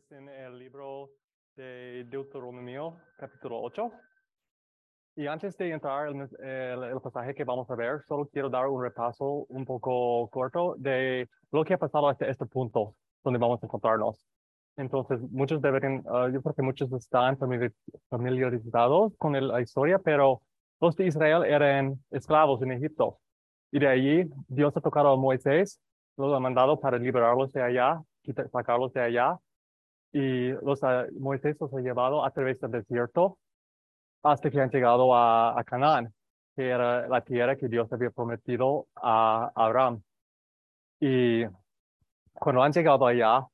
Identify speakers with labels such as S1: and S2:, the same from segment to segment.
S1: es en el libro de Deuteronomio, capítulo 8. Y antes de entrar en el, el, pasaje que vamos a ver, solo quiero dar un repaso un poco corto de lo que ha pasado hasta este punto donde vamos a encontrarnos. Entonces, muchos deberían, uh, yo creo que muchos están familiarizados con la historia, pero los de Israel eran esclavos en Egipto. Y de allí Dios ha tocado a Moisés, los ha mandado para liberarlos de allá, sacarlos de allá y los Moisés los ha llevado a través del desierto hasta que han llegado a, Canaán, que era la tierra que Dios había prometido a Abraham. Y cuando han llegado allá,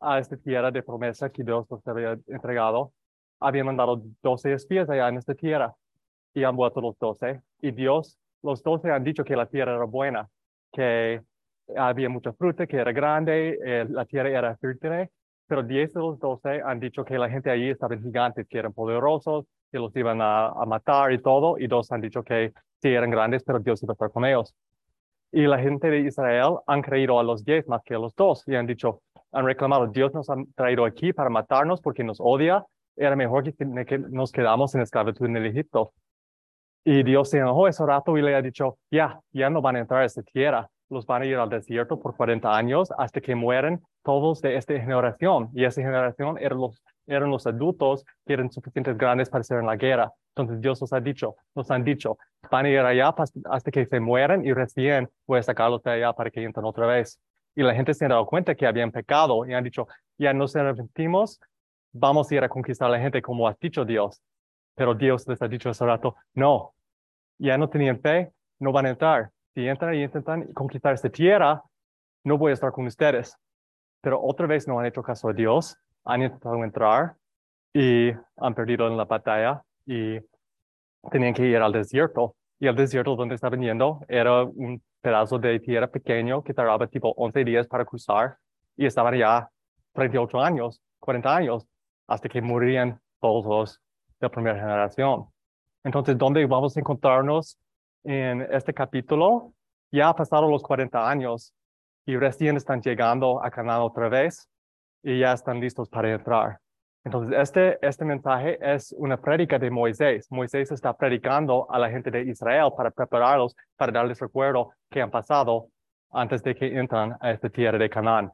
S1: a esta tierra de promesa que Dios los había entregado, habían mandado doce espías allá en esta tierra y han vuelto los doce. Y Dios, los doce han dicho que la tierra era buena, que había mucha fruta, que era grande, eh, la tierra era fértil pero 10 de los 12 han dicho que la gente allí estaban gigantes, que eran poderosos, que los iban a, matar y todo, y dos han dicho que sí eran grandes, pero Dios iba a estar con ellos. Y la gente de Israel han creído a los 10 más que a los dos, y han dicho, han reclamado, Dios nos ha traído aquí para matarnos porque nos odia, era mejor que, que nos quedamos en esclavitud en el Egipto. Y Dios se enojó ese rato y le ha dicho, ya, ya no van a entrar a esa tierra, los van a ir al desierto por 40 años hasta que mueren todos de esta generación. Y esa generación eran los, eran los adultos que eran suficientes grandes para ser en la guerra. Entonces Dios nos ha dicho, nos han dicho, van a ir allá hasta que se mueran y recién voy a sacarlos de allá para que entren otra vez. Y la gente se ha dado cuenta que habían pecado y han dicho, ya nos arrepentimos, vamos a ir a conquistar a la gente como ha dicho Dios. Pero Dios les ha dicho hace rato, no, ya no tenían fe, no van a entrar. Si entran y intentan conquistar esta tierra, no voy a estar con ustedes. Pero otra vez no han hecho caso a Dios, han intentado entrar y han perdido en la batalla y tenían que ir al desierto. Y el desierto donde estaban yendo era un pedazo de tierra pequeño que tardaba tipo 11 días para cruzar y estaban ya 38 años, 40 años, hasta que morirían todos los de la primera generación. Entonces, ¿dónde vamos a encontrarnos en este capítulo? Ya ha pasado los 40 años y recién están llegando a Canaán otra vez y ya están listos para entrar. Entonces, este, este mensaje es una prédica de Moisés. Moisés está predicando a la gente de Israel para prepararlos, para darles recuerdo que han pasado antes de que entran a esta tierra de Canaán.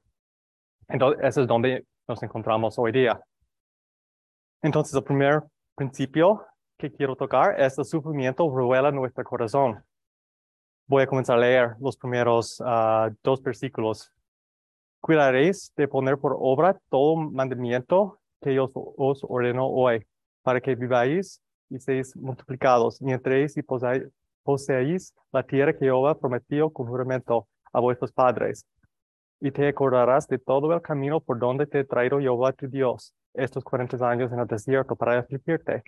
S1: Entonces, eso es donde nos encontramos hoy día. Entonces, el primer principio que quiero tocar es el sufrimiento revela nuestro corazón. Voy a comenzar a leer los primeros uh, dos versículos. Cuidaréis de poner por obra todo mandamiento que yo os ordeno hoy, para que viváis y seáis multiplicados, y entréis y poseáis la tierra que Jehová prometió con juramento a vuestros padres. Y te acordarás de todo el camino por donde te he traído Jehová tu Dios estos cuarenta años en el desierto para afligirte,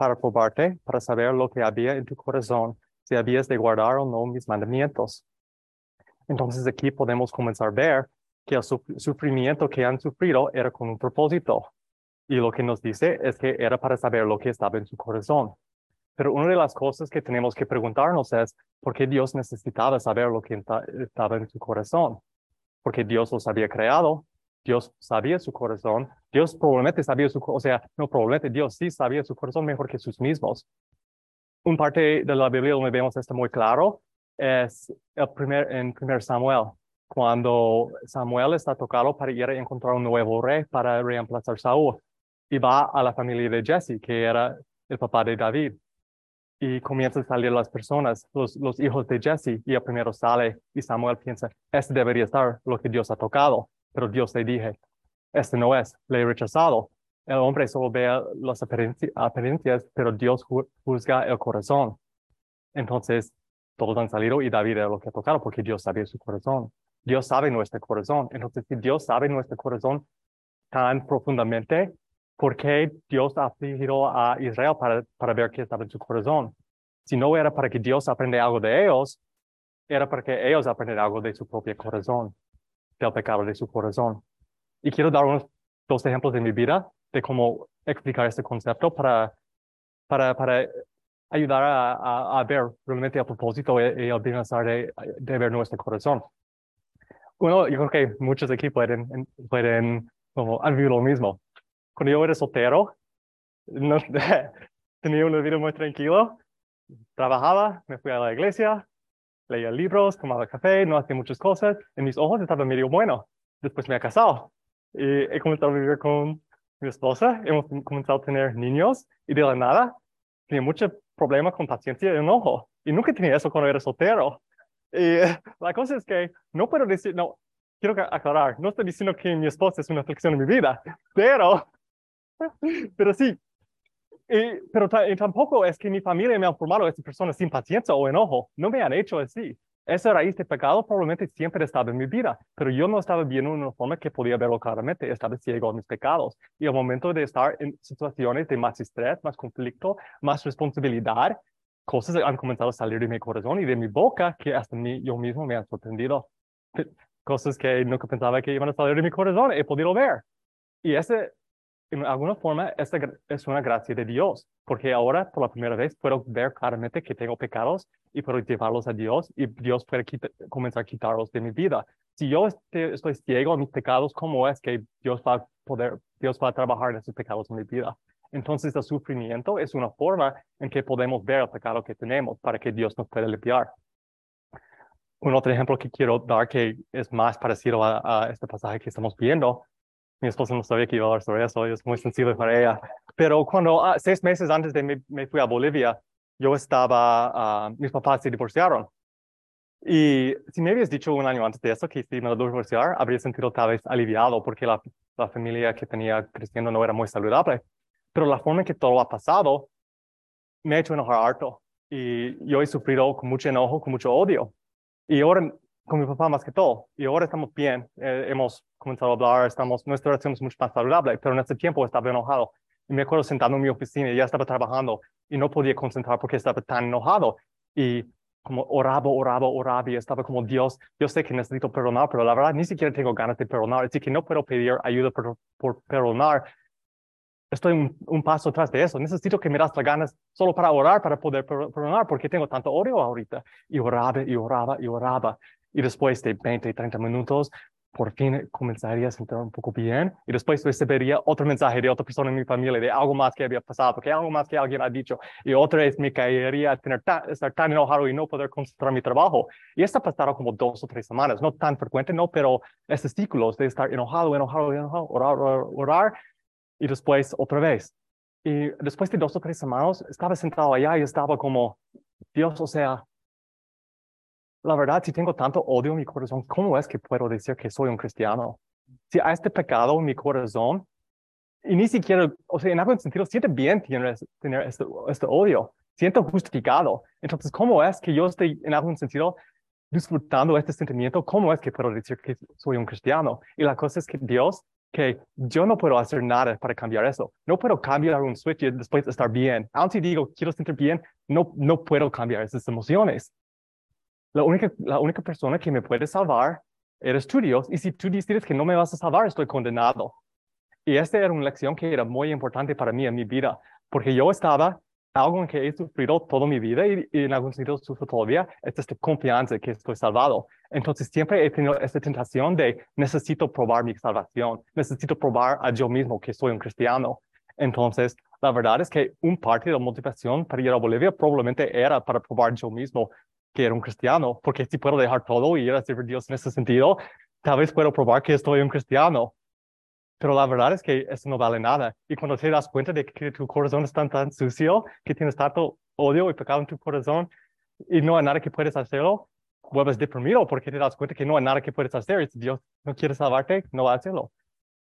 S1: para probarte, para saber lo que había en tu corazón si habías de guardar o no mis mandamientos. Entonces aquí podemos comenzar a ver que el sufrimiento que han sufrido era con un propósito. Y lo que nos dice es que era para saber lo que estaba en su corazón. Pero una de las cosas que tenemos que preguntarnos es, ¿por qué Dios necesitaba saber lo que estaba en su corazón? Porque Dios los había creado, Dios sabía su corazón, Dios probablemente sabía su, o sea, no probablemente, Dios sí sabía su corazón mejor que sus mismos un parte de la Biblia donde vemos esto muy claro es primer, en 1 Samuel, cuando Samuel está tocado para ir a encontrar un nuevo rey para reemplazar a Saúl. Y va a la familia de Jesse, que era el papá de David. Y comienzan a salir las personas, los, los hijos de Jesse, y el primero sale y Samuel piensa, este debería estar lo que Dios ha tocado. Pero Dios le dije, este no es, le he rechazado el hombre solo ve las apariencias, pero Dios juzga el corazón. Entonces, todos han salido y David era lo que ha tocado porque Dios sabía su corazón. Dios sabe nuestro corazón. Entonces, si Dios sabe nuestro corazón tan profundamente, ¿por qué Dios ha afligido a Israel para, para ver qué estaba en su corazón? Si no era para que Dios aprenda algo de ellos, era para que ellos aprendan algo de su propio corazón, del pecado de su corazón. Y quiero dar unos dos ejemplos de mi vida de cómo explicar este concepto para, para, para ayudar a, a, ver realmente el propósito y, el bienestar de, de, ver nuestro corazón. Uno, yo creo que muchos aquí pueden, pueden como han vivido lo mismo. Cuando yo era soltero, no, tenía una vida muy tranquila, trabajaba, me fui a la iglesia, leía libros, tomaba café, no hacía muchas cosas. En mis ojos estaba medio bueno. Después me he casado y he comenzado a vivir con mi esposa, hemos comenzado a tener niños y de la nada tenía mucho problema con paciencia y enojo. Y nunca tenía eso cuando era soltero. Y la cosa es que no puedo decir, no, quiero aclarar, no estoy diciendo que mi esposa es una aflicción en mi vida, pero, pero sí. Y, pero tampoco es que mi familia me ha formado esa persona sin paciencia o enojo. No me han hecho así. Esa raíz de pecado probablemente siempre estaba en mi vida, pero yo no estaba viendo una forma que podía verlo claramente. Estaba ciego a mis pecados. Y al momento de estar en situaciones de más estrés, más conflicto, más responsabilidad, cosas han comenzado a salir de mi corazón y de mi boca que hasta mí, yo mismo me han sorprendido. Cosas que nunca pensaba que iban a salir de mi corazón, he podido ver. Y ese en alguna forma, esta es una gracia de Dios, porque ahora por la primera vez puedo ver claramente que tengo pecados y puedo llevarlos a Dios y Dios puede comenzar a quitarlos de mi vida. Si yo este, estoy ciego a mis pecados, ¿cómo es que Dios va a poder, Dios va a trabajar en esos pecados en mi vida? Entonces el sufrimiento es una forma en que podemos ver el pecado que tenemos para que Dios nos pueda limpiar. Un otro ejemplo que quiero dar que es más parecido a, a este pasaje que estamos viendo mi esposa no sabía que iba a hablar sobre eso, es muy sensible para ella. Pero cuando, ah, seis meses antes de me, me fui a Bolivia, yo estaba, ah, mis papás se divorciaron. Y si me habías dicho un año antes de eso que si me divorciar, habría sentido tal vez aliviado porque la, la familia que tenía creciendo no era muy saludable. Pero la forma en que todo ha pasado me ha hecho enojar harto. Y yo he sufrido con mucho enojo, con mucho odio. Y ahora con mi papá más que todo. Y ahora estamos bien, eh, hemos comenzado a hablar, estamos, nuestra relación es mucho más saludable, pero en ese tiempo estaba enojado. Y me acuerdo sentado en mi oficina y ya estaba trabajando y no podía concentrar porque estaba tan enojado. Y como oraba, oraba, oraba y estaba como Dios, yo sé que necesito perdonar, pero la verdad ni siquiera tengo ganas de perdonar, así que no puedo pedir ayuda por, por perdonar. Estoy un, un, paso atrás de eso. Necesito que me das las ganas solo para orar, para poder perdonar, porque tengo tanto odio ahorita. Y oraba, y oraba, y oraba. Y después de 20, 30 minutos, por fin comenzaría a sentir un poco bien. Y después recibiría otro mensaje de otra persona en mi familia, de algo más que había pasado, que algo más que alguien ha dicho. Y otra vez me caería a tener estar tan enojado y no poder concentrar mi trabajo. Y esto ha pasado como dos o tres semanas. No tan frecuente, no, pero estos ciclos de estar enojado, enojado, enojado, orar, orar, orar. Y después otra vez. Y después de dos o tres semanas, estaba sentado allá y estaba como, Dios, o sea, la verdad, si tengo tanto odio en mi corazón, ¿cómo es que puedo decir que soy un cristiano? Si hay este pecado en mi corazón, y ni siquiera, o sea, en algún sentido, siente bien tener, este, este odio, siento justificado. Entonces, ¿cómo es que yo estoy en algún sentido disfrutando este sentimiento? ¿Cómo es que puedo decir que soy un cristiano? Y la cosa es que Dios, que yo no puedo hacer nada para cambiar eso. No puedo cambiar un switch y después estar bien. Aunque digo, quiero sentir bien, no, no puedo cambiar esas emociones. La única, la única persona que me puede salvar eres tú, Dios. Y si tú decides que no me vas a salvar, estoy condenado. Y esta era una lección que era muy importante para mí en mi vida, porque yo estaba algo en que he sufrido toda mi vida y, en algún sentido sufro todavía, es esta confianza que estoy salvado. Entonces siempre he tenido esta tentación de necesito probar mi salvación, necesito probar a yo mismo que soy un cristiano. Entonces, la verdad es que un parte de la motivación para ir a Bolivia probablemente era para probar yo mismo que era un cristiano, porque si puedo dejar todo y ir a servir a Dios en ese sentido, tal vez puedo probar que estoy un cristiano. Pero la verdad es que eso no vale nada. Y cuando te das cuenta de que tu corazón está tan sucio, que tienes tanto odio y pecado en tu corazón y no hay nada que puedes hacerlo, vuelves deprimido porque te das cuenta que no hay nada que puedes hacer. Si Dios no quiere salvarte, no va a hacerlo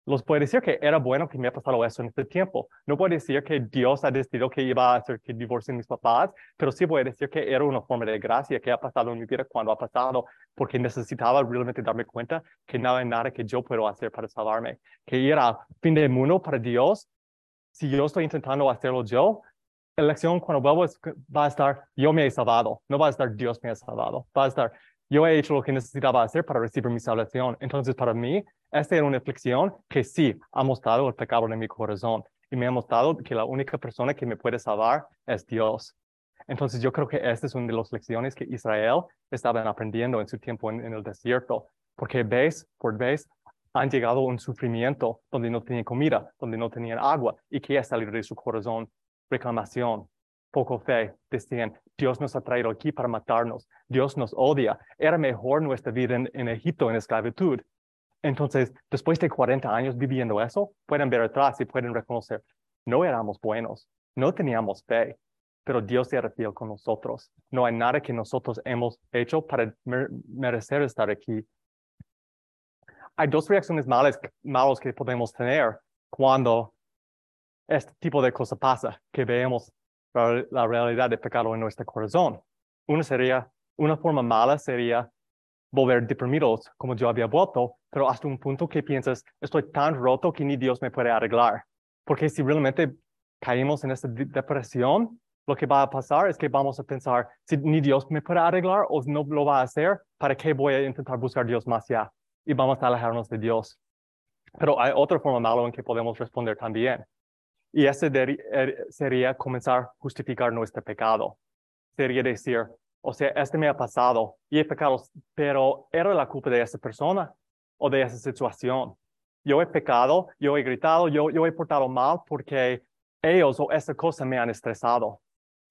S1: los decir que era bueno que me ha pasado eso en este tiempo. No puedo decir que Dios ha decidido que iba a hacer que divorcien mis papás, pero sí a decir que era una forma de gracia que ha pasado en mi vida cuando ha pasado, porque necesitaba realmente darme cuenta que no hay nada que yo puedo hacer para salvarme, que era fin del mundo para Dios. Si yo estoy intentando hacerlo yo, la lección cuando vuelvo va a estar yo me he salvado, no va a estar Dios me ha salvado, va a estar yo he hecho lo que necesitaba hacer para recibir mi salvación. Entonces, para mí, esta era una aflicción que sí ha mostrado el pecado en mi corazón y me ha mostrado que la única persona que me puede salvar es Dios. Entonces, yo creo que esta es una de las lecciones que Israel estaba aprendiendo en su tiempo en, el desierto, porque vez por vez han llegado a un sufrimiento donde no tenían comida, donde no tenían agua y que es salir de su corazón reclamación, poco fe. Decían, Dios nos ha traído aquí para matarnos, Dios nos odia. Era mejor nuestra vida en, Egipto en esclavitud. Entonces, después de 40 años viviendo eso, pueden ver atrás y pueden reconocer, no éramos buenos, no teníamos fe, pero Dios era fiel con nosotros. No hay nada que nosotros hemos hecho para merecer estar aquí. Hay dos reacciones malas, malas que podemos tener cuando este tipo de cosa pasa, que vemos la realidad del pecado en nuestro corazón. Una sería, una forma mala sería volver deprimidos, como yo había vuelto, pero hasta un punto que piensas, estoy tan roto que ni Dios me puede arreglar. Porque si realmente caímos en esta depresión, lo que va a pasar es que vamos a pensar, si ni Dios me puede arreglar o no lo va a hacer, ¿para qué voy a intentar buscar a Dios más allá? Y vamos a alejarnos de Dios. Pero hay otra forma mala en que podemos responder también. Y ese er, sería comenzar a justificar nuestro pecado. Sería decir, o sea, este me ha pasado y he pecado, pero ¿era la culpa de esa persona o de esa situación? Yo he pecado, yo he gritado, yo, yo he portado mal porque ellos o esa cosa me han estresado.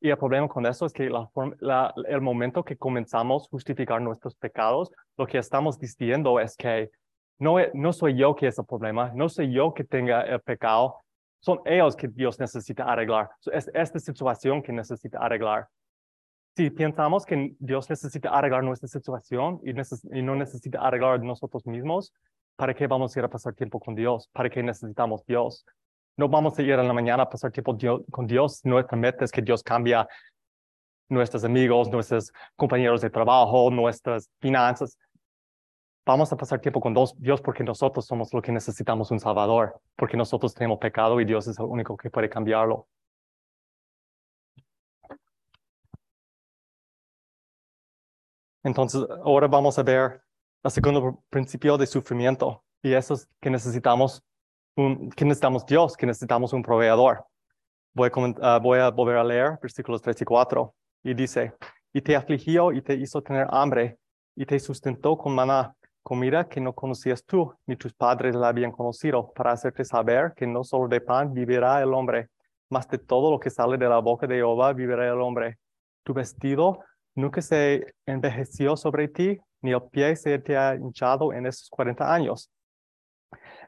S1: Y el problema con eso es que el momento que comenzamos a justificar nuestros pecados, lo que estamos diciendo es que no, no soy yo que es el problema, no soy yo que tenga el pecado, son ellos que Dios necesita arreglar. Es esta situación que necesita arreglar. Si pensamos que Dios necesita arreglar nuestra situación y, no necesita arreglar nosotros mismos, ¿para qué vamos a ir a pasar tiempo con Dios? ¿Para qué necesitamos Dios? No vamos a ir en la mañana a pasar tiempo con Dios. Nuestra meta es que Dios cambie nuestros amigos, nuestros compañeros de trabajo, nuestras finanzas vamos a pasar tiempo con Dios porque nosotros somos lo que necesitamos un Salvador, porque nosotros tenemos pecado y Dios es el único que puede cambiarlo. Entonces, ahora vamos a ver el segundo principio de sufrimiento y eso es que necesitamos un, que necesitamos Dios, que necesitamos un proveedor. Voy a, ah, voy a volver a leer versículos 3 y 4 y dice, y te afligió y te hizo tener hambre y te sustentó con maná comida que no conocías tú, ni tus padres la habían conocido, para hacerte saber que no solo de pan vivirá el hombre, mas de todo lo que sale de la boca de Jehová vivirá el hombre. Tu vestido nunca se envejeció sobre ti, ni el pie se te ha hinchado en esos 40 años.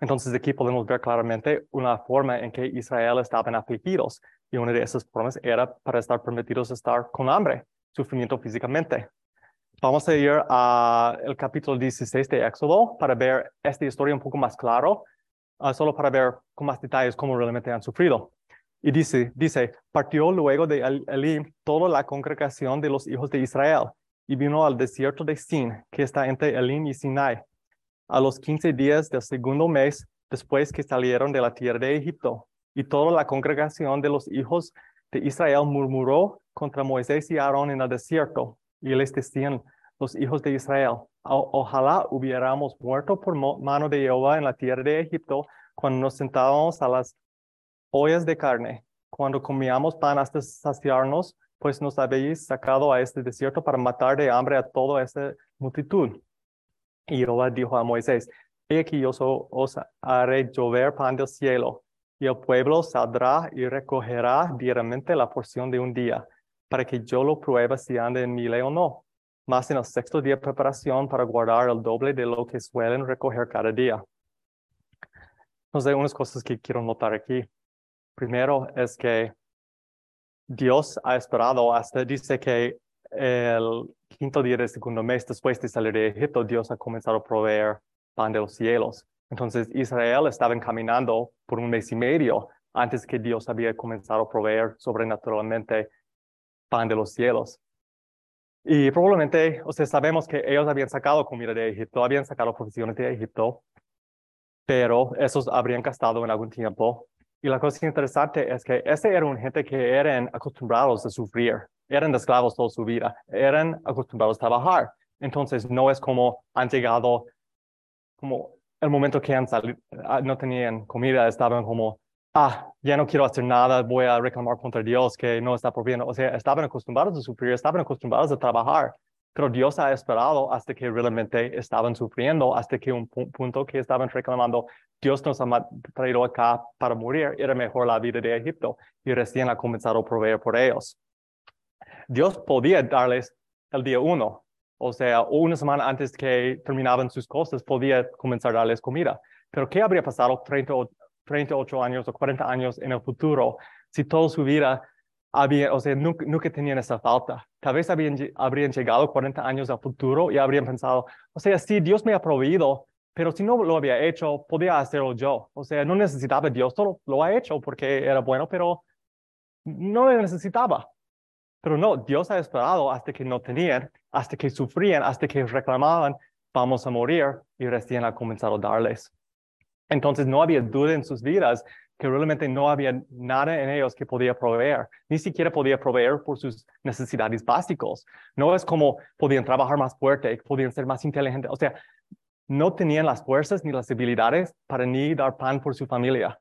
S1: Entonces aquí podemos ver claramente una forma en que Israel estaban afligidos y una de esas formas era para estar permitidos estar con hambre, sufrimiento físicamente. Vamos a ir al capítulo 16 de Éxodo para ver esta historia un poco más claro, ah, solo para ver con más detalles cómo realmente han sufrido. Y dice, dice, partió luego de Elim toda la congregación de los hijos de Israel y vino al desierto de Sin, que está entre Elim y Sinai, a los quince días del segundo mes después que salieron de la tierra de Egipto. Y toda la congregación de los hijos de Israel murmuró contra Moisés y Aarón en el desierto. Y les decían, los hijos de Israel. ojalá hubiéramos muerto por mano de Jehová en la tierra de Egipto cuando nos sentábamos a las ollas de carne, cuando comíamos pan hasta saciarnos, pues nos habéis sacado a este desierto para matar de hambre a toda esta multitud. Y Jehová dijo a Moisés, he aquí yo os haré llover pan del cielo, y el pueblo saldrá y recogerá diariamente la porción de un día, para que yo lo pruebe si anda en mi ley o no más en el sexto día de preparación para guardar el doble de lo que suelen recoger cada día. Entonces, hay unas cosas que quiero notar aquí. Primero es que Dios ha esperado hasta, dice que el quinto día del segundo mes después de salir de Egipto, Dios ha comenzado a proveer pan de los cielos. Entonces, Israel estaba caminando por un mes y medio antes que Dios había comenzado a proveer sobrenaturalmente pan de los cielos. Y probablemente, o sea, sabemos que ellos habían sacado comida de Egipto, habían sacado provisiones de Egipto, pero esos habrían gastado en algún tiempo. Y la cosa interesante es que ese era un gente que eran acostumbrados a sufrir, eran esclavos toda su vida, eran acostumbrados a trabajar. Entonces, no es como han llegado, como el momento que han salido, ah, no tenían comida, estaban como ah, ya no quiero hacer nada, voy a reclamar contra Dios que no está proviendo. O sea, estaban acostumbrados a sufrir, estaban acostumbrados a trabajar. pero Dios ha esperado hasta que realmente estaban sufriendo, hasta que un punto que estaban reclamando, Dios nos ha traído acá para morir, era mejor la vida de Egipto y recién ha comenzado a proveer por ellos. Dios podía darles el día uno, o sea, una semana antes que terminaban sus cosas, podía comenzar a darles comida. Pero ¿qué habría pasado 30, 38 años o 40 años en el futuro si toda su vida había, o sea, nunca, nunca tenían esa falta? Tal vez habrían llegado 40 años al futuro y habrían pensado, o sea, sí, Dios me ha proveído, pero si no lo había hecho, podía hacerlo yo. O sea, no necesitaba Dios, solo lo ha hecho porque era bueno, pero no lo necesitaba. Pero no, Dios ha esperado hasta que no tenían, hasta que sufrían, hasta que reclamaban, vamos a morir, y recién ha comenzado a darles. Entonces no había duda en sus vidas que realmente no había nada en ellos que podía proveer, ni siquiera podía proveer por sus necesidades básicas. No es como podían trabajar más fuerte, podían ser más inteligentes, o sea, no tenían las fuerzas ni las habilidades para ni dar pan por su familia.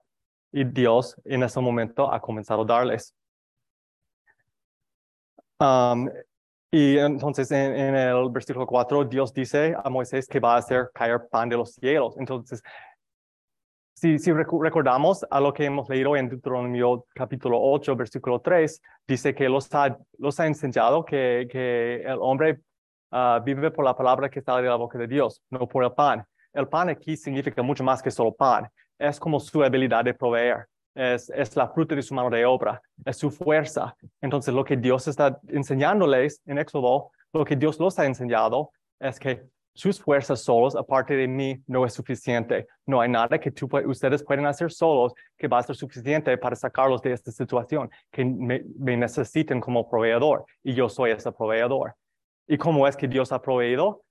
S1: Y Dios en ese momento ha comenzado a darles. Um, y entonces en, el versículo 4, Dios dice a Moisés que va a hacer caer pan de los cielos. Entonces, si, recordamos a lo que hemos leído en Deuteronomio capítulo 8, versículo 3, dice que los ha, los ha enseñado que, el hombre uh, vive por la palabra que sale de la boca de Dios, no por el pan. El pan aquí significa mucho más que solo pan. Es como su habilidad de proveer es, es la fruta de su mano de obra, es su fuerza. Entonces, lo que Dios está enseñándoles en Éxodo, lo que Dios los ha enseñado es que sus fuerzas solos, aparte de mí, no es suficiente. No hay nada que tú, ustedes pueden hacer solos que va a ser suficiente para sacarlos de esta situación, que me, necesiten como proveedor y yo soy ese proveedor. ¿Y cómo es que Dios ha proveído?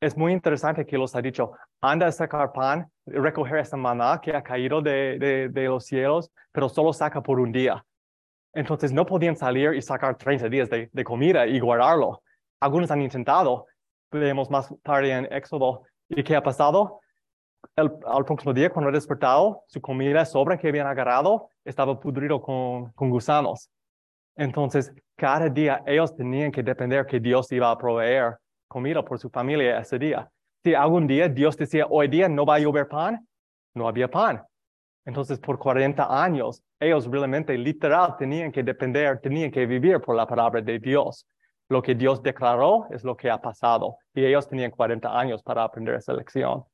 S1: es muy interesante que los ha dicho, anda a sacar pan, recoger esa maná que ha caído de, de, los cielos, pero solo saca por un día. Entonces no podían salir y sacar 30 días de, de comida y guardarlo. Algunos han intentado, vemos más tarde en Éxodo. ¿Y qué ha pasado? El, al próximo día, cuando ha despertado, su comida sobra que habían agarrado estaba pudrido con, con gusanos. Entonces, cada día ellos tenían que depender que Dios iba a proveer comida por su familia ese día. Si algún día Dios decía, hoy día no va a llover pan, no había pan. Entonces, por 40 años, ellos realmente, literal, tenían que depender, tenían que vivir por la palabra de Dios. Lo que Dios declaró es lo que ha pasado. Y ellos tenían 40 años para aprender esa lección.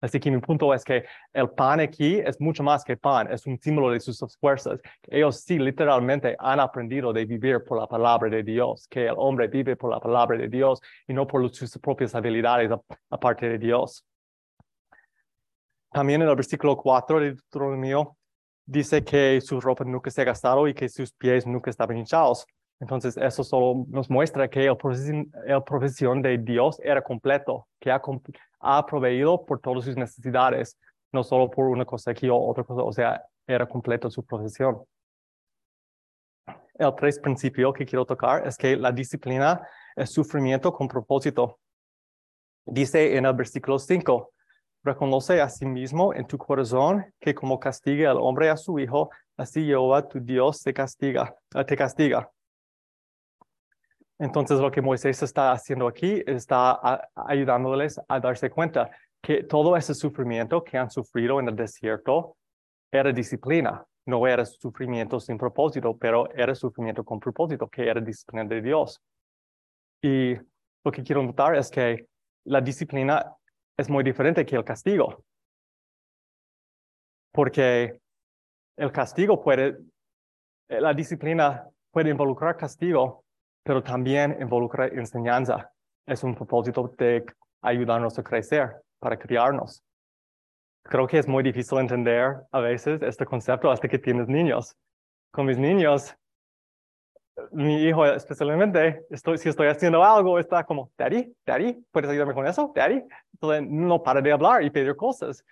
S1: Así que mi punto es que el pan aquí es mucho más que pan, es un símbolo de sus fuerzas. Ellos sí literalmente han aprendido de vivir por la palabra de Dios, que el hombre vive por la palabra de Dios y no por sus propias habilidades aparte de Dios. También en el versículo 4 de Deuteronomio dice que su ropa nunca se ha gastado y que sus pies nunca estaban hinchados. Entonces, eso solo nos muestra que el profesión, de Dios era completo, que ha, ha proveído por todas sus necesidades, no solo por una cosa aquí o otra cosa, o sea, era completo su profesión. El tres principio que quiero tocar es que la disciplina es sufrimiento con propósito. Dice en el versículo 5, reconoce a sí mismo en tu corazón que como castiga el hombre a su hijo, así Jehová tu Dios te castiga, te castiga. Entonces lo que Moisés está haciendo aquí está ayudándoles a darse cuenta que todo ese sufrimiento que han sufrido en el desierto era disciplina, no era sufrimiento sin propósito, pero era sufrimiento con propósito, que era disciplina de Dios. Y lo que quiero notar es que la disciplina es muy diferente que el castigo, porque el castigo puede, la disciplina puede involucrar castigo, pero también involucra enseñanza. Es un propósito de ayudarnos a crecer, para criarnos. Creo que es muy difícil entender a veces este concepto hasta que tienes niños. Con mis niños, mi hijo especialmente, estoy, si estoy haciendo algo, está como, Daddy, Daddy, ¿puedes ayudarme con eso? Daddy. Entonces no para de hablar y pedir cosas.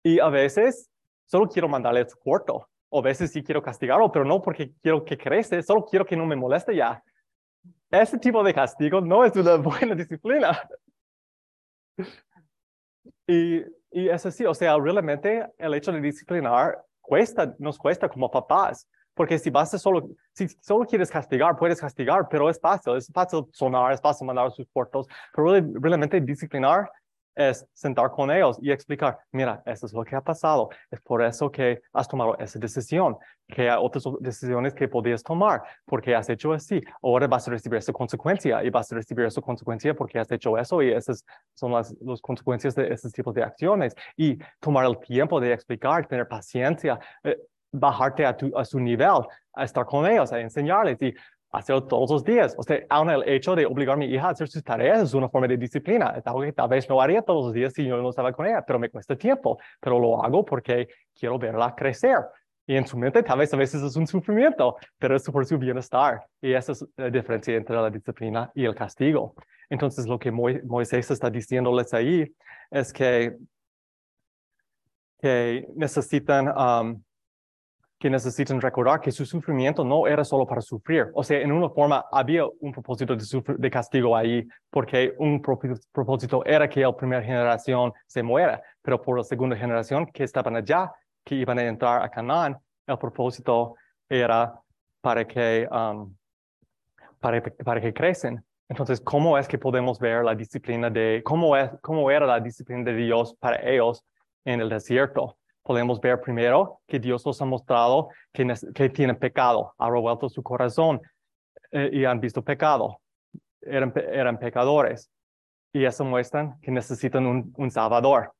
S1: Y a veces solo quiero mandarle su cuarto. O a veces sí quiero castigarlo, pero no porque quiero que crece, solo quiero que no me moleste ya. Ese tipo de castigo no es una buena disciplina. Y, y es así, o sea, realmente el hecho de disciplinar cuesta, nos cuesta como papás, Porque si vas a solo, si solo quieres castigar, puedes castigar, pero es fácil, es fácil sonar, es fácil mandar sus cortos, pero realmente disciplinar es sentar con ellos y explicar, mira, eso es lo que ha pasado, es por eso que has tomado esa decisión, que hay otras decisiones que podías tomar, porque has hecho así, ahora vas a recibir esa consecuencia y vas a recibir esa consecuencia porque has hecho eso y esas son las, las consecuencias de esos tipos de acciones. Y tomar el tiempo de explicar, tener paciencia, eh, bajarte a, tu, a su nivel, a estar con ellos, a enseñarles y hacerlo todos los días. O sea, aún el hecho de obligar a mi hija a hacer sus tareas es una forma de disciplina. Es algo que tal vez no haría todos los días si yo no estaba con ella, pero me cuesta tiempo. Pero lo hago porque quiero verla crecer. Y en su mente tal vez a veces es un sufrimiento, pero es por su bienestar. Y esa es la diferencia entre la disciplina y el castigo. Entonces, lo que Moisés está diciéndoles ahí es que, que necesitan um, que necesitan recordar que su sufrimiento no era solo para sufrir. O sea, en una forma había un propósito de, de castigo ahí, porque un propósito era que la primera generación se muera, pero por la segunda generación que estaban allá, que iban a entrar a Canaán, el propósito era para que, um, para, para que crecen. Entonces, ¿cómo es que podemos ver la disciplina de, cómo, es, cómo era la disciplina de Dios para ellos en el desierto? Podemos ver primero que Dios nos ha mostrado que, que tienen pecado, ha revuelto su corazón eh, y han visto pecado. Eran, eran pecadores. Y eso muestra que necesitan un, un Salvador.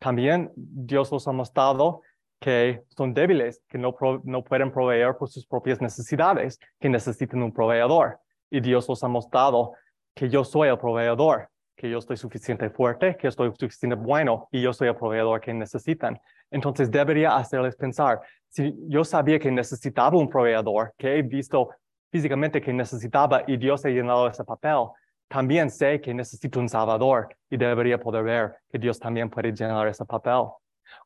S1: También Dios nos ha mostrado que son débiles, que no, no pueden proveer por sus propias necesidades, que necesitan un proveedor. Y Dios nos ha mostrado que yo soy el proveedor, que yo estoy suficiente fuerte, que estoy suficiente bueno y yo soy el proveedor que necesitan. Entonces debería hacerles pensar, si yo sabía que necesitaba un proveedor, que he visto físicamente que necesitaba y Dios ha llenado ese papel, también sé que necesito un Salvador y debería poder ver que Dios también puede llenar ese papel.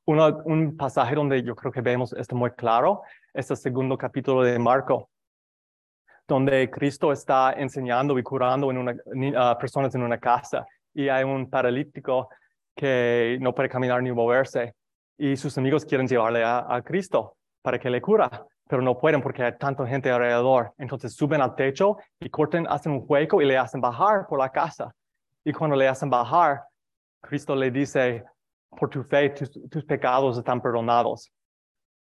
S1: un pasaje donde yo creo que vemos esto muy claro es el segundo capítulo de Marco, donde Cristo está enseñando y curando una, personas en una casa y hay un paralítico que no puede caminar ni moverse y sus amigos quieren llevarle a, Cristo para que le cura, pero no pueden porque hay tanta gente alrededor. Entonces suben al techo y corten, hacen un hueco y le hacen bajar por la casa. Y cuando le hacen bajar, Cristo le dice, por tu fe, tus, pecados están perdonados.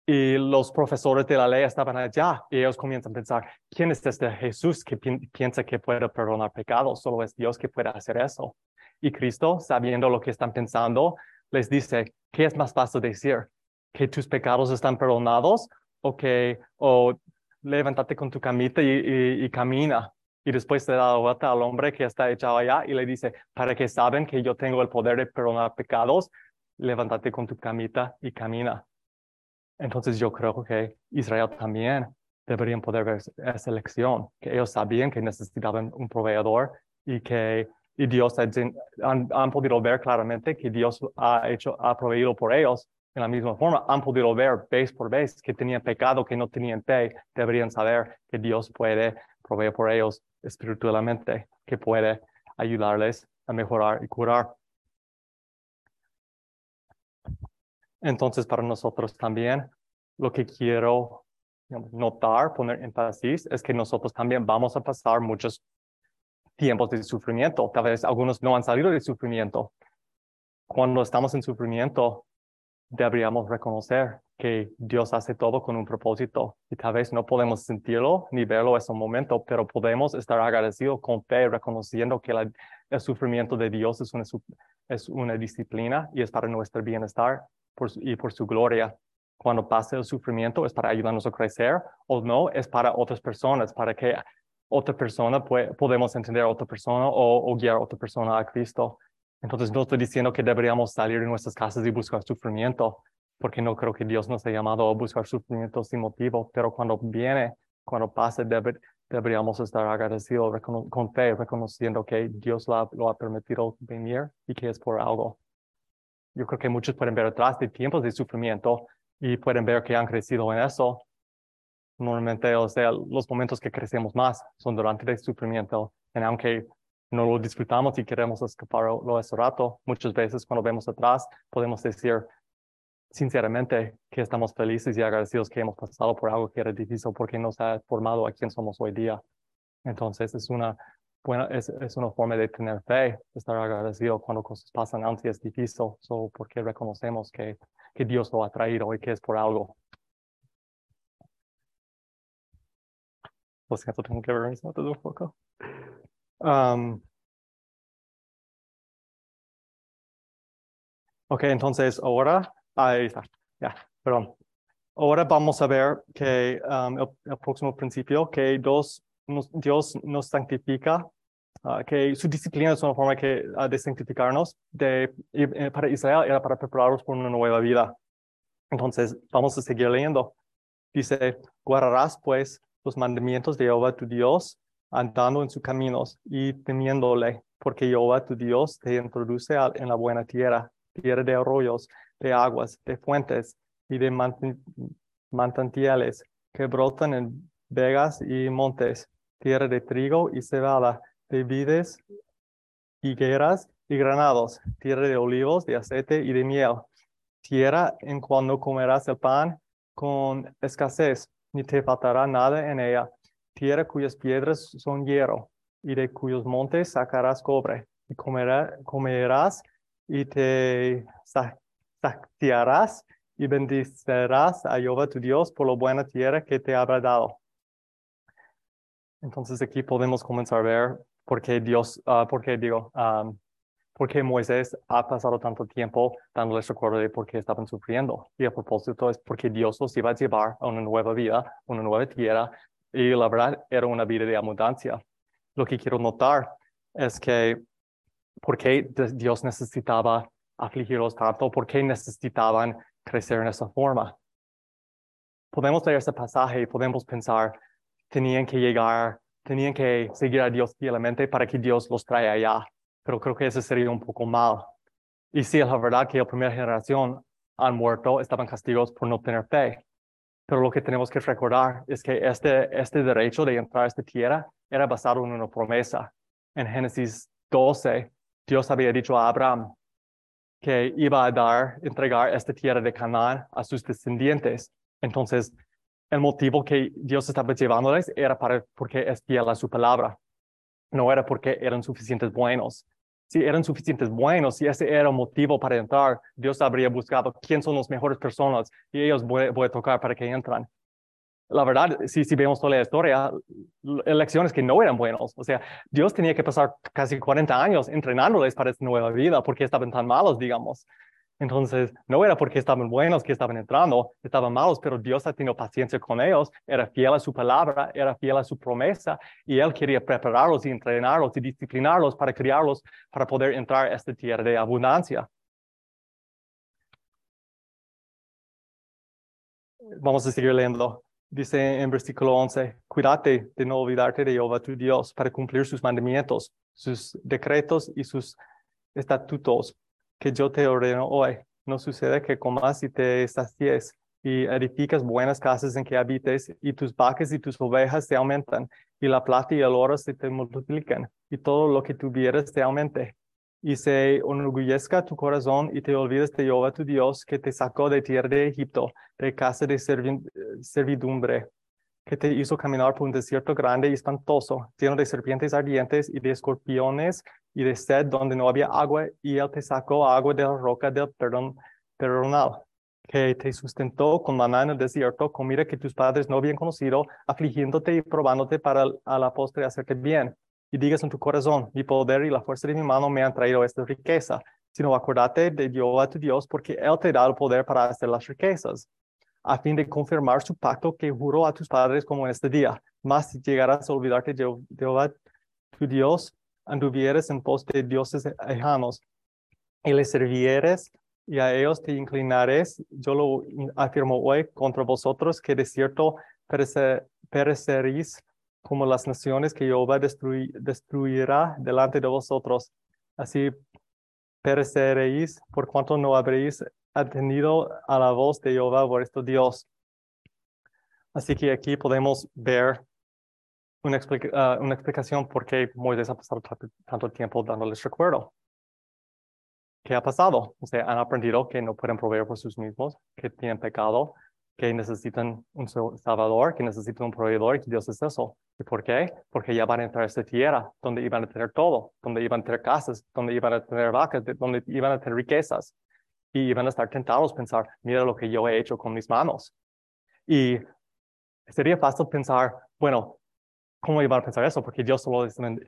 S1: Y los profesores de la ley estaban allá y ellos comienzan a pensar, ¿quién es este Jesús que piensa que puede perdonar pecados? Solo es Dios que puede hacer eso. Y Cristo, sabiendo lo que están pensando, les dice, ¿qué es más fácil decir? ¿Que tus pecados están perdonados o que o levántate con tu camita y, camina? Y después se da la vuelta al hombre que está echado allá y le dice, para que saben que yo tengo el poder de perdonar pecados, levántate con tu camita y camina. Entonces yo creo que Israel también deberían poder ver esa lección, que ellos sabían que necesitaban un proveedor y que y Dios han, podido ver claramente que Dios ha hecho, ha proveído por ellos en la misma forma. Han podido ver vez por vez que tenían pecado, que no tenían fe. Deberían saber que Dios puede proveer por ellos espiritualmente, que puede ayudarles a mejorar y curar. Entonces, para nosotros también, lo que quiero notar, poner énfasis, es que nosotros también vamos a pasar muchos tiempos de sufrimiento. Tal vez algunos no han salido de sufrimiento. Cuando estamos en sufrimiento, deberíamos reconocer que Dios hace todo con un propósito y tal vez no podemos sentirlo ni verlo en ese momento, pero podemos estar agradecidos con fe, reconociendo que el sufrimiento de Dios es una, es una disciplina y es para nuestro bienestar y por su gloria. Cuando pase el sufrimiento es para ayudarnos a crecer o no, es para otras personas, para que otra persona, podemos entender a otra persona o, guiar a otra persona a Cristo. Entonces no estoy diciendo que deberíamos salir de nuestras casas y buscar sufrimiento, porque no creo que Dios nos haya llamado a buscar sufrimiento sin motivo, pero cuando viene, cuando pase, deberíamos estar agradecidos con fe, reconociendo que Dios lo ha, permitido venir y que es por algo. Yo creo que muchos pueden ver atrás de tiempos de sufrimiento y pueden ver que han crecido en eso, normalmente, o sea, los momentos que crecemos más son durante el sufrimiento. Y aunque no lo disfrutamos y queremos escapar lo ese rato, muchas veces cuando vemos atrás podemos decir, sinceramente que estamos felices y agradecidos que hemos pasado por algo que era difícil porque nos ha formado a quien somos hoy día. Entonces es una buena, es, es una forma de tener fe, estar agradecido cuando cosas pasan antes es difícil, solo porque reconocemos que, que Dios lo ha traído y que es por algo. Lo siento, tengo que ver mis notas un poco. Um, ok, entonces ahora, ahí está, ya, perdón. Ahora vamos a ver que um, el, próximo principio, que dos, Dios nos santifica, que su disciplina es una forma que, uh, de santificarnos. De, eh, para Israel era para prepararlos por una nueva vida. Entonces, vamos a seguir leyendo. Dice, guardarás pues los mandamientos de Jehová tu Dios, andando en sus caminos y temiéndole, porque Jehová tu Dios te introduce en la buena tierra, tierra de arroyos, de aguas, de fuentes y de manantiales que brotan en vegas y montes, tierra de trigo y cebada, de vides, higueras y granados, tierra de olivos, de aceite y de miel, tierra en cuando comerás el pan con escasez, ni te faltará nada en ella. Tierra cuyas piedras son hierro, y de cuyos montes sacarás cobre, y comerás y te saciarás y bendicerás a Jehová tu Dios por la buena tierra que te habrá dado. Entonces aquí podemos comenzar a ver por qué Dios, uh, por qué digo, um, porque Moisés ha pasado tanto tiempo dándoles recuerdo de por qué estaban sufriendo. Y a propósito es porque Dios los iba a llevar a una nueva vida, una nueva tierra, y la verdad era una vida de abundancia. Lo que quiero notar es que por qué Dios necesitaba afligirlos tanto, por qué necesitaban crecer en esa forma. Podemos leer ese pasaje y podemos pensar, tenían que llegar, tenían que seguir a Dios fielmente para que Dios los traiga allá pero creo que eso sería un poco mal. Y sí, es la verdad que la primera generación han muerto, estaban castigos por no tener fe. Pero lo que tenemos que recordar es que este, este derecho de entrar a esta tierra era basado en una promesa. En Génesis 12, Dios había dicho a Abraham que iba a dar, entregar esta tierra de Canaán a sus descendientes. Entonces, el motivo que Dios estaba llevándoles era para, porque es fiel a su palabra no era porque eran suficientes buenos. Si eran suficientes buenos, si ese era el motivo para entrar, Dios habría buscado quién son las mejores personas y ellos voy, a tocar para que entran. La verdad, si, si vemos toda la historia, elecciones que no eran buenos. O sea, Dios tenía que pasar casi 40 años entrenándoles para esta nueva vida porque estaban tan malos, digamos. Entonces, no era porque estaban buenos que estaban entrando, estaban malos, pero Dios ha tenido paciencia con ellos, era fiel a su palabra, era fiel a su promesa, y Él quería prepararlos y entrenarlos y disciplinarlos para criarlos para poder entrar a esta tierra de abundancia. Vamos a seguir leyendo. Dice en versículo 11, cuídate de no olvidarte de Jehová tu Dios para cumplir sus mandamientos, sus decretos y sus estatutos que yo te ordeno hoy. No sucede que comas y te sacies y edificas buenas casas en que habites y tus vacas y tus ovejas se aumentan y la plata y el oro se te multiplican y todo lo que tuvieras te aumente y se enorgullezca tu corazón y te olvides de Jehová tu Dios que te sacó de tierra de Egipto, de casa de servidumbre, que te hizo caminar por un desierto grande y espantoso, lleno de serpientes ardientes y de escorpiones y de sed donde no había agua, y él te sacó agua de la roca del perdón, perdonal, que te sustentó con maná en el desierto, comida que tus padres no habían conocido, afligiéndote y probándote para a la postre hacerte bien. Y digas en tu corazón, mi poder y la fuerza de mi mano me han traído esta riqueza, sino acordate de Dios a tu Dios, porque Él te da el poder para hacer las riquezas, a fin de confirmar su pacto que juró a tus padres como en este día. Mas si llegarás a olvidarte de Jehová tu Dios, anduvieres en pos de dioses lejanos y les servieres y a ellos te inclinares, yo lo afirmo hoy contra vosotros que de cierto pereceréis como las naciones que Jehová destruirá delante de vosotros. Así pereceréis por cuanto no habréis atendido a la voz de Jehová vuestro Dios. Así que aquí podemos ver una, ah, explicación por qué Moisés ha pasado tanto, tiempo dándoles recuerdo. ¿qué ha pasado? O sea, han aprendido que no pueden proveer por sus mismos, que tienen pecado, que necesitan un salvador, que necesitan un proveedor que Dios es eso. ¿Y por qué? Porque ya van a entrar a esta tierra, donde iban a tener todo, donde iban a tener casas, donde iban a tener vacas, donde iban a tener riquezas. Y iban a estar tentados a pensar, mira lo que yo he hecho con mis manos. Y sería fácil pensar, bueno, ¿cómo iban a pensar eso? Porque Dios solo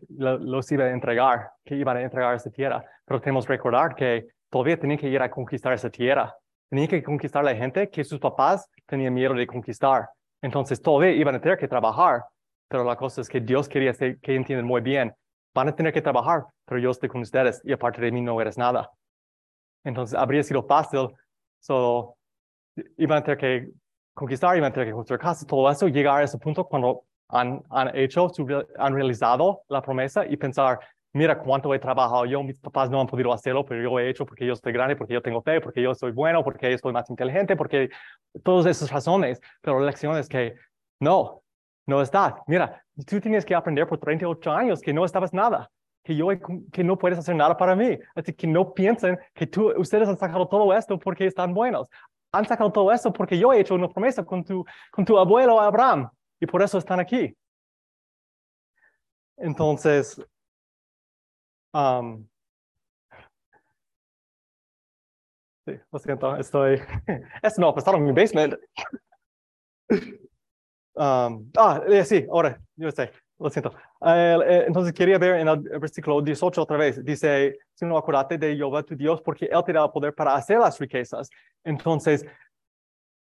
S1: los iba a entregar, que iban a entregar esa tierra. Pero tenemos que recordar que todavía tenían que ir a conquistar esa tierra. Tenían que conquistar la gente que sus papás tenían miedo de conquistar. Entonces todavía iban a tener que trabajar. Pero la cosa es que Dios quería que entiendan muy bien. Van a tener que trabajar, pero yo estoy con ustedes y aparte de mí no eres nada. Entonces habría sido fácil, solo iban a tener que conquistar, iban a tener que construir casas, todo eso, llegar a ese punto cuando han, han hecho, han realizado la promesa y pensar, mira cuánto he trabajado yo, mis papás no han podido hacerlo, pero yo he hecho porque yo estoy grande, porque yo tengo fe, porque yo soy bueno, porque yo soy más inteligente, porque todas esas razones. Pero la lección es que no, no está. Mira, tú tienes que aprender por 38 años que no estabas nada, que yo que no puedes hacer nada para mí. Así que no piensen que tú, ustedes han sacado todo esto porque están buenos. Han sacado todo esto porque yo he hecho una promesa con tu, con tu abuelo Abraham y por eso están aquí. Entonces, Um, sí, lo siento, estoy. Esto no ha pasado en mi basement. Um, ah, eh, sí, ahora, yo sé, lo siento. Eh, entonces quería ver en el versículo 18 otra vez. Dice, si no acuérdate de Jehová tu Dios, porque Él te da poder para hacer las riquezas. Entonces,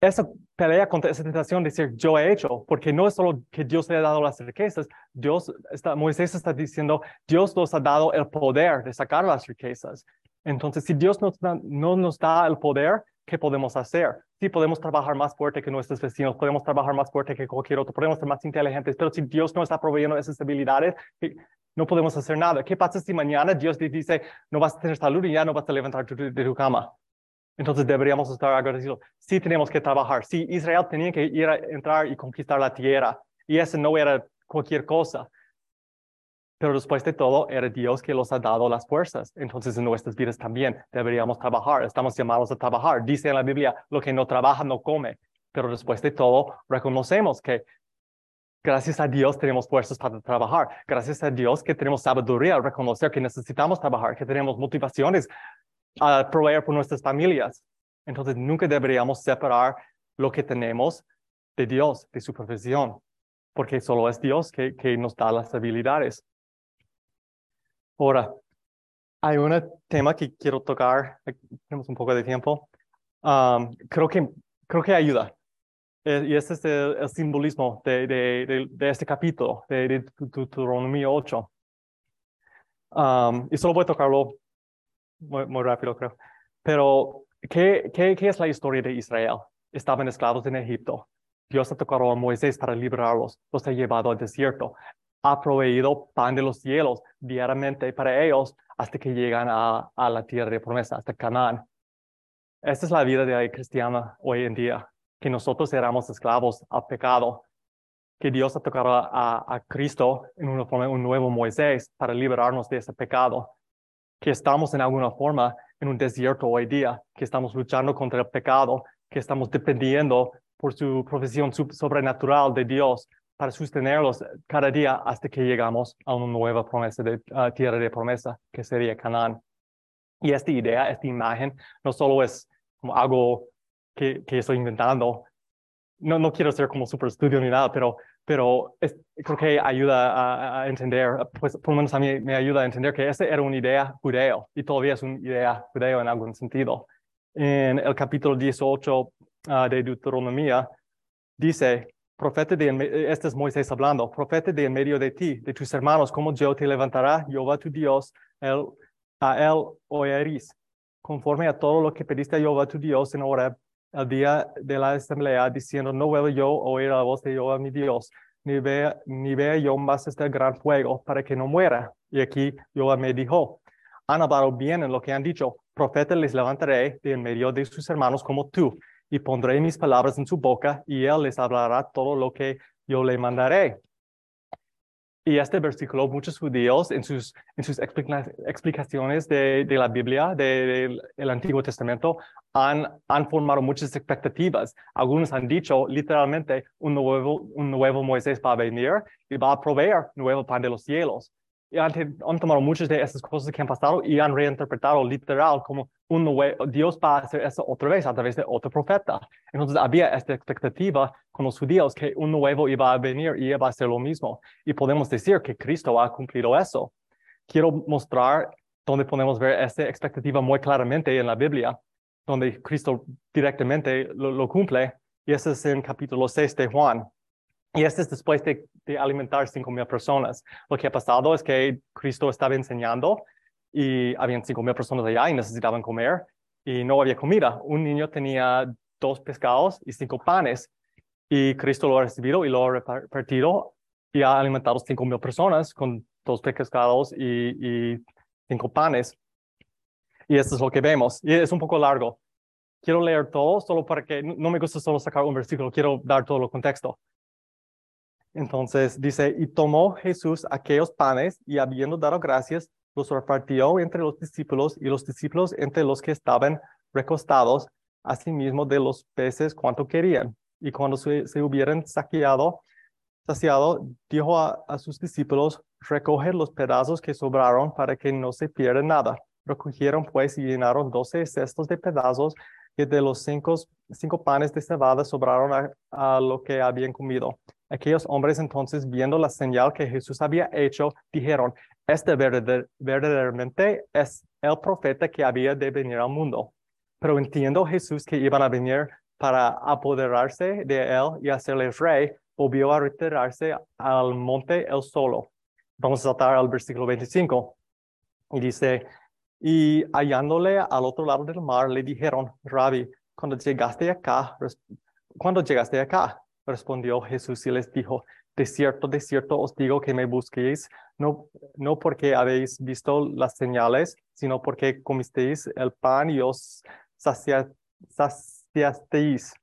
S1: esa pelea contra esa tentación de decir yo he hecho, porque no es solo que Dios le ha dado las riquezas, Dios está, Moisés está diciendo, Dios nos ha dado el poder de sacar las riquezas. Entonces, si Dios nos no nos da el poder, ¿qué podemos hacer? Sí, podemos trabajar más fuerte que nuestros vecinos, podemos trabajar más fuerte que cualquier otro, podemos ser más inteligentes, pero si Dios no está proveyendo esas habilidades, no podemos hacer nada. ¿Qué pasa si mañana Dios te dice, no vas a tener salud y ya no vas a levantar de tu cama? Entonces deberíamos estar agradecidos. Sí tenemos que trabajar. Sí, Israel tenía que ir a entrar y conquistar la tierra. Y eso no era cualquier cosa. Pero después de todo, era Dios que los ha dado las fuerzas. Entonces en nuestras vidas también deberíamos trabajar. Estamos llamados a trabajar. Dice en la Biblia, lo que no trabaja no come. Pero después de todo, reconocemos que gracias a Dios tenemos fuerzas para trabajar. Gracias a Dios que tenemos sabiduría, reconocer que necesitamos trabajar, que tenemos motivaciones a proveer por nuestras familias. Entonces, nunca deberíamos separar lo que tenemos de Dios, de su profesión, porque solo es Dios que, que nos da las habilidades. Ahora, hay un tema que quiero tocar, tenemos un poco de tiempo, um, creo, que, creo que ayuda. Eh, y este es el, simbolismo de, de, de, este capítulo, de, Deuteronomio 8. Um, y solo voy a tocarlo muy, rápido creo. Pero, ¿qué, ¿qué, qué, es la historia de Israel? Estaban esclavos en Egipto. Dios tocado a Moisés para liberarlos. Los ha llevado al desierto. Ha proveído pan de los cielos diariamente para ellos hasta que llegan a, a la tierra de promesa, hasta Canaán. Esta es la vida de la cristiana hoy en día, que nosotros éramos esclavos al pecado, que Dios ha tocado a, a, Cristo en una forma, un nuevo Moisés para liberarnos de ese pecado que estamos en alguna forma en un desierto hoy día, que estamos luchando contra el pecado, que estamos dependiendo por su profesión sobrenatural de Dios para sostenerlos cada día hasta que llegamos a una nueva promesa de tierra de promesa, que sería Canaán. Y esta idea, esta imagen, no solo es como algo que, que estoy inventando, no, no quiero ser como super estudio ni nada, pero pero creo que ayuda a, entender, pues por lo menos a mí me ayuda a entender que esa era una idea judeo y todavía es una idea judeo en algún sentido. En el capítulo 18 ah, de Deuteronomía dice, profeta de, este es Moisés hablando, profeta de en medio de ti, de tus hermanos, como yo te levantará, Jehová tu Dios, él, a él oiréis, conforme a todo lo que pediste a Jehová tu Dios en Horeb, el día de la asamblea diciendo, no vuelvo yo oír la voz de Jehová mi Dios, ni vea, ni vea yo más este gran fuego para que no muera. Y aquí Jehová me dijo, han hablado bien en lo que han dicho, profeta les levantaré de en medio de sus hermanos como tú, y pondré mis palabras en su boca, y él les hablará todo lo que yo le mandaré. Y este versículo, muchos judíos en sus, en sus explica- explicaciones de, de la Biblia, de- del el Antiguo Testamento, han, han formado muchas expectativas. Algunos han dicho literalmente, un nuevo, un nuevo Moisés va a venir y va a proveer nuevo pan de los cielos. Han, tomado muchas de esas cosas que han pasado y han reinterpretado literal como un nuevo, Dios va a hacer eso otra vez a través de otro profeta. Entonces había esta expectativa con los judíos que un nuevo iba a venir y iba a hacer lo mismo. Y podemos decir que Cristo ha cumplido eso. Quiero mostrar donde podemos ver esta expectativa muy claramente en la Biblia, donde Cristo directamente lo, lo cumple. Y ese es en capítulo 6 de Juan. Y este es después de, de alimentar cinco mil personas. Lo que ha pasado es que Cristo estaba enseñando y habían cinco mil personas allá y necesitaban comer y no había comida. Un niño tenía dos pescados y cinco panes y Cristo lo ha recibido y lo ha repartido y ha alimentado cinco mil personas con dos pescados y, y cinco panes. Y esto es lo que vemos. Y es un poco largo. Quiero leer todo solo para que no me gusta solo sacar un versículo, quiero dar todo el contexto. Entonces dice, y tomó Jesús aquellos panes y habiendo dado gracias, los repartió entre los discípulos y los discípulos entre los que estaban recostados, asimismo de los peces cuanto querían. Y cuando se, se hubieran saciado, saciado, dijo a, a sus discípulos, recoger los pedazos que sobraron para que no se pierda nada. Recogieron pues y llenaron doce cestos de pedazos que de los cinco, cinco panes de cebada sobraron a, a lo que habían comido. Aquellos hombres entonces, viendo la señal que Jesús había hecho, dijeron, este verdader- verdaderamente es el profeta que había de venir al mundo. Pero entiendo Jesús que iban a venir para apoderarse de él y hacerle rey, volvió a retirarse al monte él solo. Vamos a saltar al versículo 25. Y dice, y hallándole al otro lado del mar, le dijeron, Rabbi, cuando llegaste acá, cuando llegaste acá, respondió Jesús y les dijo, de cierto, de cierto os digo que me busquéis, no, no porque habéis visto las señales, sino porque comisteis el pan y os sacia- saciasteis.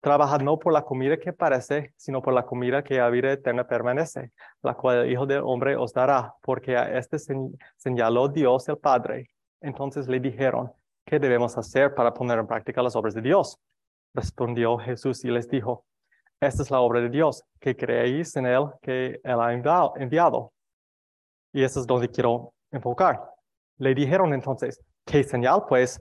S1: Trabajad no por la comida que parece, sino por la comida que a vida eterna permanece, la cual el Hijo del Hombre os dará, porque a este señ- señaló Dios el Padre. Entonces le dijeron, ¿qué debemos hacer para poner en práctica las obras de Dios? Respondió Jesús y les dijo, esta es la obra de Dios, que creéis en Él que Él ha enviado. Y eso es donde quiero enfocar. Le dijeron entonces, ¿qué señal pues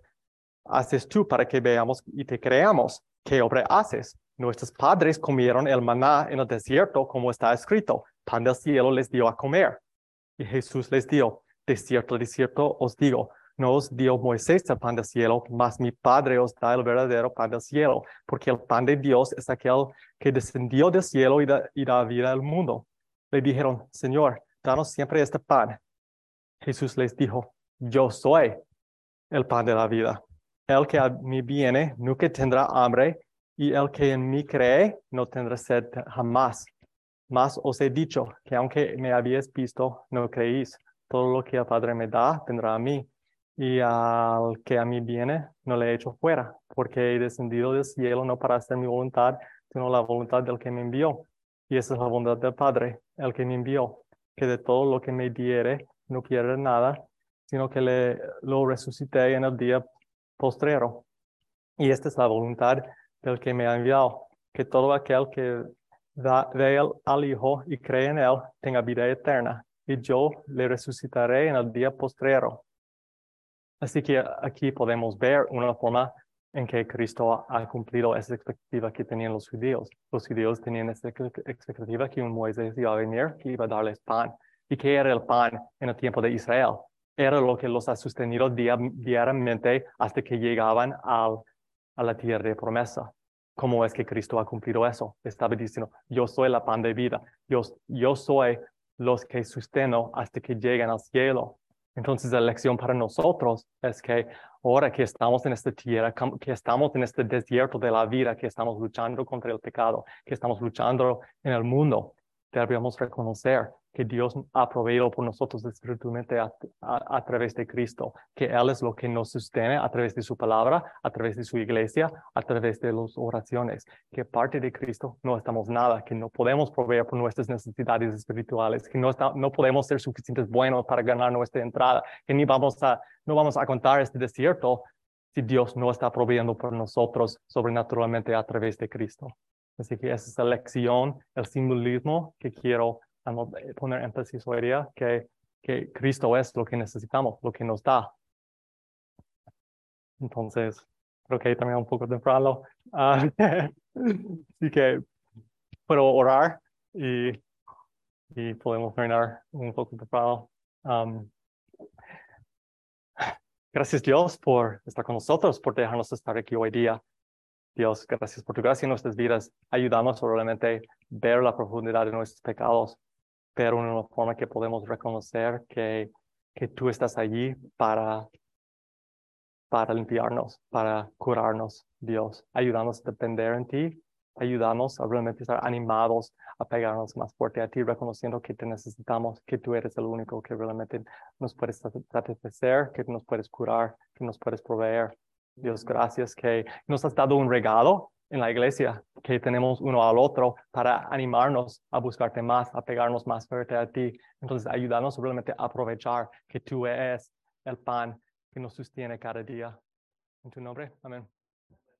S1: haces tú para que veamos y te creamos? ¿Qué obra haces? Nuestros padres comieron el maná en el desierto, como está escrito, pan del cielo les dio a comer. Y Jesús les dio, de cierto, de cierto os digo, no os dio Moisés el pan del cielo, mas mi Padre os da el verdadero pan del cielo, porque el pan de Dios es aquel que descendió del cielo y da, y da vida al mundo. Le dijeron, Señor, danos siempre este pan. Jesús les dijo, yo soy el pan de la vida. El que a mí viene nunca tendrá hambre, y el que en mí cree no tendrá sed jamás. Mas os he dicho que aunque me habéis visto, no creéis. Todo lo que el Padre me da, tendrá a mí. Y al que a mí viene, no le he hecho fuera, porque he descendido del cielo no para hacer mi voluntad, sino la voluntad del que me envió. Y esa es la voluntad del Padre, el que me envió, que de todo lo que me diere, no pierda nada, sino que le, lo resucité en el día postrero. Y esta es la voluntad del que me ha enviado, que todo aquel que da, ve al- al Hijo y cree en Él tenga vida eterna, y yo le resucitaré en el día postrero. Así que aquí podemos ver una forma en que Cristo ha cumplido esa expectativa que tenían los judíos. Los judíos tenían esa ex- expectativa que un Moisés iba a venir, que iba a darles pan. ¿Y qué era el pan en el tiempo de Israel? Era lo que los ha sostenido dia- diariamente hasta que llegaban al, a la tierra de promesa. ¿Cómo es que Cristo ha cumplido eso? Estaba diciendo, yo soy la pan de vida, yo, yo soy los que sustento hasta que lleguen al cielo. Entonces la lección para nosotros es que ahora que estamos en esta tierra, que estamos en este desierto de la vida, que estamos luchando contra el pecado, que estamos luchando en el mundo, debemos reconocer que Dios ha proveído por nosotros espiritualmente a, a, a, través de Cristo, que Él es lo que nos sostiene a través de su palabra, a través de su iglesia, a través de las oraciones, que parte de Cristo no estamos nada, que no podemos proveer por nuestras necesidades espirituales, que no, está, no podemos ser suficientes buenos para ganar nuestra entrada, que ni vamos a, no vamos a contar este desierto si Dios no está proveyendo por nosotros sobrenaturalmente a través de Cristo. Así que esa es la lección, el simbolismo que quiero poner énfasis hoy día, que, que Cristo es lo que necesitamos, lo que nos da. Entonces, creo que también un poco temprano. Uh, así que puedo orar y, y podemos terminar un poco temprano. Um, gracias Dios por estar con nosotros, por dejarnos estar aquí hoy día. Dios, gracias por tu gracia en nuestras vidas. Ayudamos a ver la profundidad de nuestros pecados, pero en una forma que podemos reconocer que, que tú estás allí para, para limpiarnos, para curarnos, Dios. Ayúdanos a depender en ti. Ayúdanos a realmente estar animados a pegarnos más fuerte a ti, reconociendo que te necesitamos, que tú eres el único que realmente nos puedes satisfacer, que nos puedes curar, que nos puedes proveer. Dios, gracias que nos has dado un regalo en la iglesia, que tenemos uno al otro para animarnos a buscarte más, a pegarnos más fuerte a ti. Entonces, ayúdanos realmente a aprovechar que tú eres el pan que nos sostiene cada día. En tu nombre, amén.